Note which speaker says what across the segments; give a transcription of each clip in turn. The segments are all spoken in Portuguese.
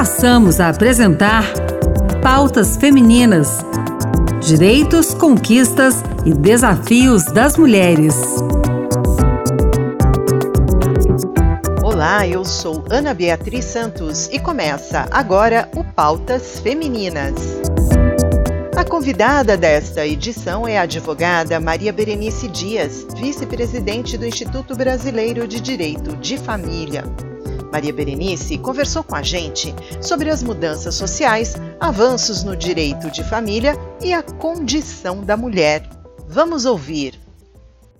Speaker 1: passamos a apresentar Pautas Femininas: Direitos, Conquistas e Desafios das Mulheres.
Speaker 2: Olá, eu sou Ana Beatriz Santos e começa agora o Pautas Femininas. A convidada desta edição é a advogada Maria Berenice Dias, vice-presidente do Instituto Brasileiro de Direito de Família. Maria Berenice conversou com a gente sobre as mudanças sociais, avanços no direito de família e a condição da mulher. Vamos ouvir.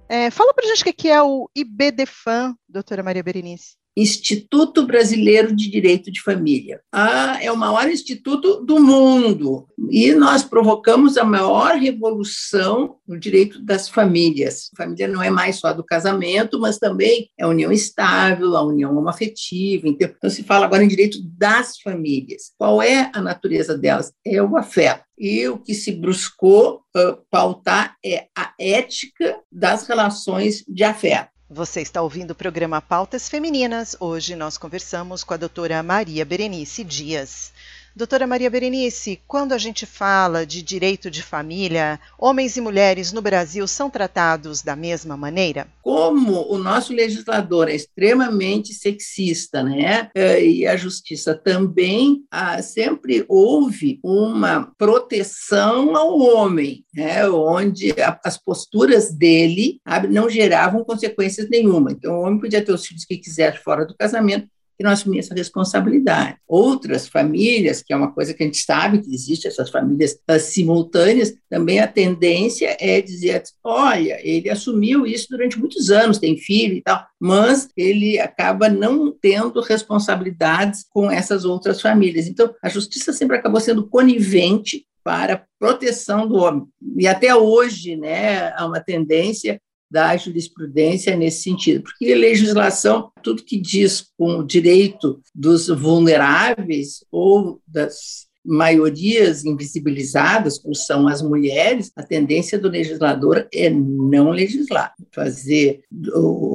Speaker 2: É, fala pra gente o que é o IBDFAM, doutora Maria Berenice.
Speaker 3: Instituto Brasileiro de Direito de Família. Ah, é o maior instituto do mundo e nós provocamos a maior revolução no direito das famílias. Família não é mais só do casamento, mas também é a união estável, a união homoafetiva. Então, se fala agora em direito das famílias. Qual é a natureza delas? É o afeto. E o que se buscou uh, pautar é a ética das relações de afeto.
Speaker 2: Você está ouvindo o programa Pautas Femininas. Hoje nós conversamos com a doutora Maria Berenice Dias. Doutora Maria Berenice, quando a gente fala de direito de família, homens e mulheres no Brasil são tratados da mesma maneira?
Speaker 3: Como o nosso legislador é extremamente sexista, né? É, e a justiça também ah, sempre houve uma proteção ao homem, né? onde as posturas dele não geravam consequências nenhuma. Então, o homem podia ter os filhos que quisesse fora do casamento, que não assumir essa responsabilidade. Outras famílias, que é uma coisa que a gente sabe que existe, essas famílias uh, simultâneas, também a tendência é dizer, olha, ele assumiu isso durante muitos anos, tem filho e tal, mas ele acaba não tendo responsabilidades com essas outras famílias. Então, a justiça sempre acabou sendo conivente para proteção do homem. E até hoje, né, há uma tendência da jurisprudência nesse sentido, porque legislação, tudo que diz com o direito dos vulneráveis ou das maiorias invisibilizadas, como são as mulheres, a tendência do legislador é não legislar, fazer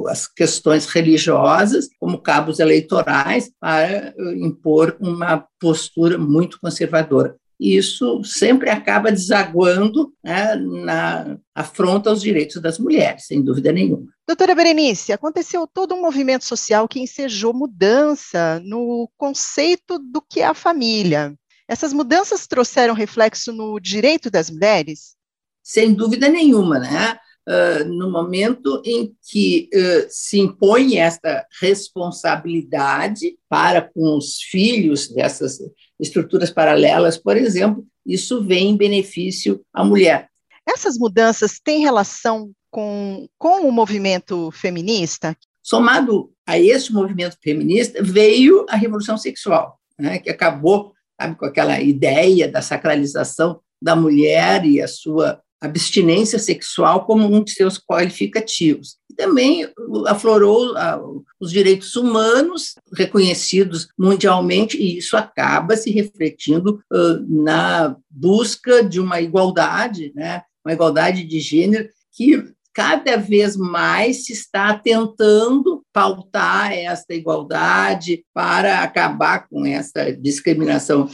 Speaker 3: as questões religiosas como cabos eleitorais para impor uma postura muito conservadora isso sempre acaba desaguando né, na afronta aos direitos das mulheres, sem dúvida nenhuma.
Speaker 2: Doutora Berenice, aconteceu todo um movimento social que ensejou mudança no conceito do que é a família. Essas mudanças trouxeram reflexo no direito das mulheres?
Speaker 3: Sem dúvida nenhuma, né? Uh, no momento em que uh, se impõe esta responsabilidade para com os filhos dessas estruturas paralelas, por exemplo, isso vem em benefício à mulher.
Speaker 2: Essas mudanças têm relação com, com o movimento feminista?
Speaker 3: Somado a esse movimento feminista, veio a revolução sexual, né, que acabou sabe, com aquela ideia da sacralização da mulher e a sua abstinência sexual como um de seus qualificativos. E também aflorou ah, os direitos humanos reconhecidos mundialmente, e isso acaba se refletindo uh, na busca de uma igualdade, né, uma igualdade de gênero que cada vez mais se está tentando pautar esta igualdade para acabar com essa discriminação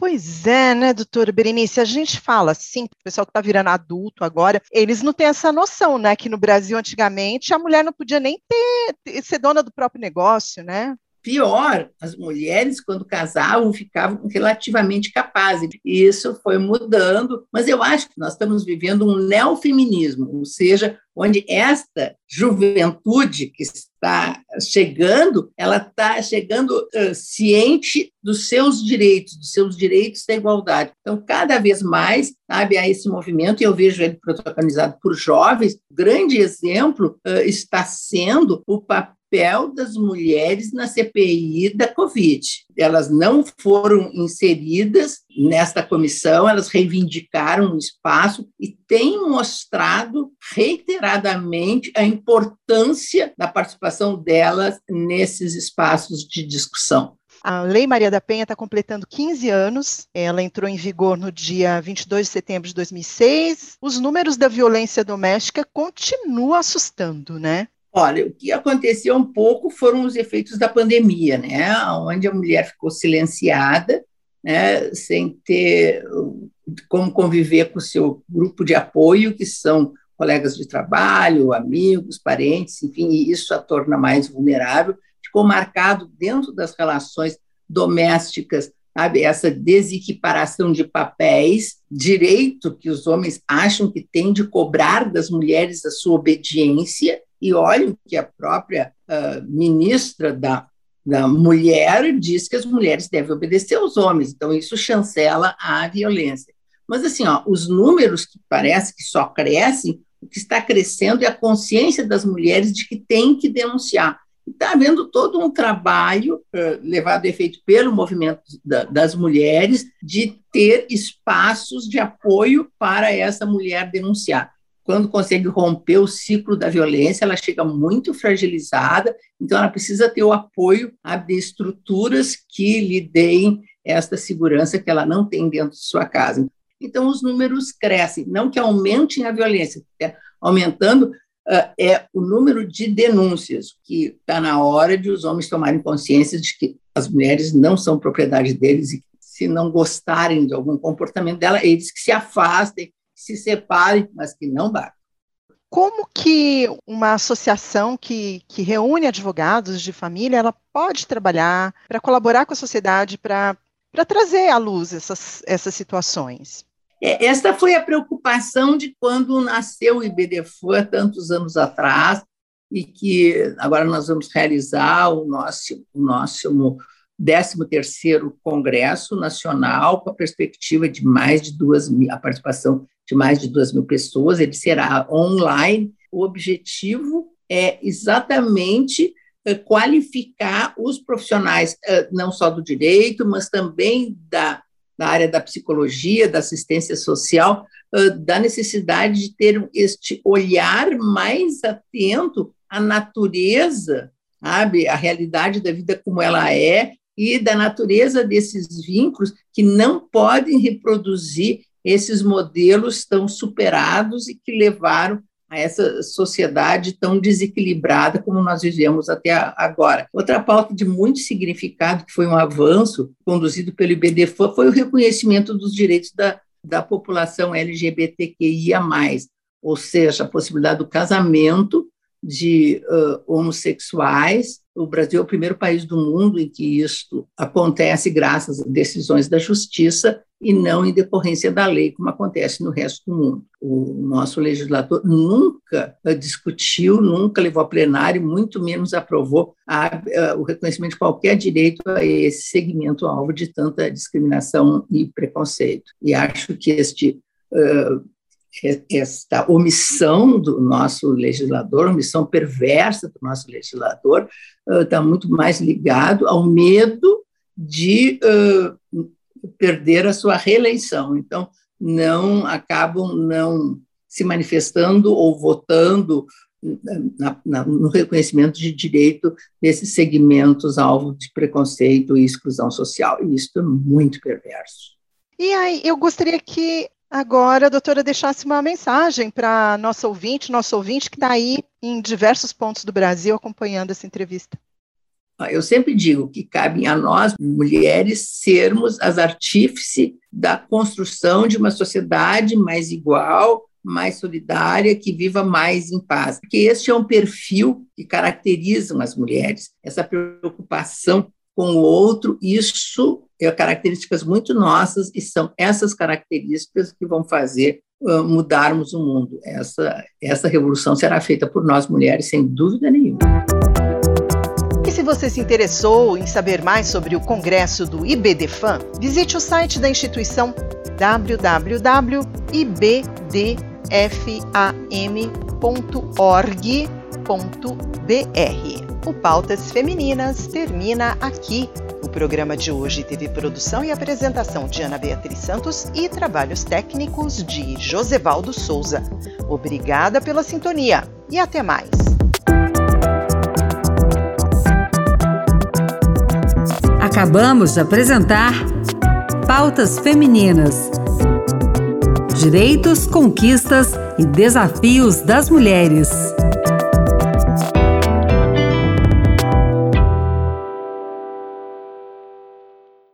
Speaker 2: Pois é, né, doutora Berenice? A gente fala assim, o pessoal que está virando adulto agora, eles não têm essa noção, né? Que no Brasil, antigamente, a mulher não podia nem ter, ser dona do próprio negócio, né?
Speaker 3: Pior, as mulheres, quando casavam, ficavam relativamente capazes. E isso foi mudando, mas eu acho que nós estamos vivendo um neofeminismo, ou seja, onde esta juventude que está chegando, ela está chegando uh, ciente dos seus direitos, dos seus direitos da igualdade. Então, cada vez mais, sabe, há esse movimento, e eu vejo ele protagonizado por jovens, grande exemplo uh, está sendo o papel papel das mulheres na CPI da Covid. Elas não foram inseridas nesta comissão, elas reivindicaram o espaço e têm mostrado reiteradamente a importância da participação delas nesses espaços de discussão.
Speaker 2: A Lei Maria da Penha está completando 15 anos. Ela entrou em vigor no dia 22 de setembro de 2006. Os números da violência doméstica continuam assustando, né?
Speaker 3: Olha, o que aconteceu um pouco foram os efeitos da pandemia, né? Onde a mulher ficou silenciada, né? Sem ter como conviver com o seu grupo de apoio, que são colegas de trabalho, amigos, parentes, enfim, e isso a torna mais vulnerável. Ficou marcado dentro das relações domésticas, sabe, essa desequiparação de papéis, direito que os homens acham que têm de cobrar das mulheres a sua obediência, e olhem que a própria uh, ministra da, da mulher diz que as mulheres devem obedecer aos homens, então isso chancela a violência. Mas assim, ó, os números que parece que só crescem, o que está crescendo é a consciência das mulheres de que tem que denunciar. Está havendo todo um trabalho uh, levado a efeito pelo movimento da, das mulheres de ter espaços de apoio para essa mulher denunciar quando consegue romper o ciclo da violência, ela chega muito fragilizada, então ela precisa ter o apoio de estruturas que lhe deem esta segurança que ela não tem dentro de sua casa. Então, os números crescem, não que aumentem a violência, é, aumentando uh, é o número de denúncias, que está na hora de os homens tomarem consciência de que as mulheres não são propriedade deles e se não gostarem de algum comportamento dela, eles que se afastem, se separem, mas que não batam.
Speaker 2: Como que uma associação que, que reúne advogados de família, ela pode trabalhar para colaborar com a sociedade, para trazer à luz essas, essas situações?
Speaker 3: É, esta foi a preocupação de quando nasceu o IBDFAN, tantos anos atrás, e que agora nós vamos realizar o nosso, o nosso 13º Congresso Nacional, com a perspectiva de mais de duas mil, a participação de mais de duas mil pessoas, ele será online. O objetivo é exatamente eh, qualificar os profissionais, eh, não só do direito, mas também da, da área da psicologia, da assistência social, eh, da necessidade de ter este olhar mais atento à natureza, sabe, a realidade da vida como ela é e da natureza desses vínculos que não podem reproduzir esses modelos estão superados e que levaram a essa sociedade tão desequilibrada como nós vivemos até agora. Outra pauta de muito significado, que foi um avanço conduzido pelo IBDFAN, foi o reconhecimento dos direitos da, da população LGBTQIA+, ou seja, a possibilidade do casamento de uh, homossexuais. O Brasil é o primeiro país do mundo em que isso acontece graças a decisões da justiça e não em decorrência da lei, como acontece no resto do mundo. O nosso legislador nunca discutiu, nunca levou a plenário, muito menos aprovou a, a, o reconhecimento de qualquer direito a esse segmento alvo de tanta discriminação e preconceito. E acho que este uh, esta omissão do nosso legislador, omissão perversa do nosso legislador, está muito mais ligado ao medo de perder a sua reeleição. Então, não acabam não se manifestando ou votando na, na, no reconhecimento de direito desses segmentos alvo de preconceito e exclusão social. E isso é muito perverso.
Speaker 2: E aí, eu gostaria que agora doutora deixasse uma mensagem para nosso ouvinte, nosso ouvinte que está aí em diversos pontos do Brasil acompanhando essa entrevista.
Speaker 3: Eu sempre digo que cabe a nós, mulheres, sermos as artífices da construção de uma sociedade mais igual, mais solidária, que viva mais em paz. Porque este é um perfil que caracteriza as mulheres, essa preocupação com o outro, isso é características muito nossas e são essas características que vão fazer mudarmos o mundo. Essa, essa revolução será feita por nós mulheres, sem dúvida nenhuma.
Speaker 2: E se você se interessou em saber mais sobre o congresso do IBDFAM, visite o site da instituição www.ibdfam.org.br. O Pautas Femininas termina aqui. O programa de hoje teve produção e apresentação de Ana Beatriz Santos e trabalhos técnicos de Josevaldo Souza. Obrigada pela sintonia e até mais.
Speaker 1: Acabamos de apresentar Pautas Femininas. Direitos, conquistas e desafios das mulheres.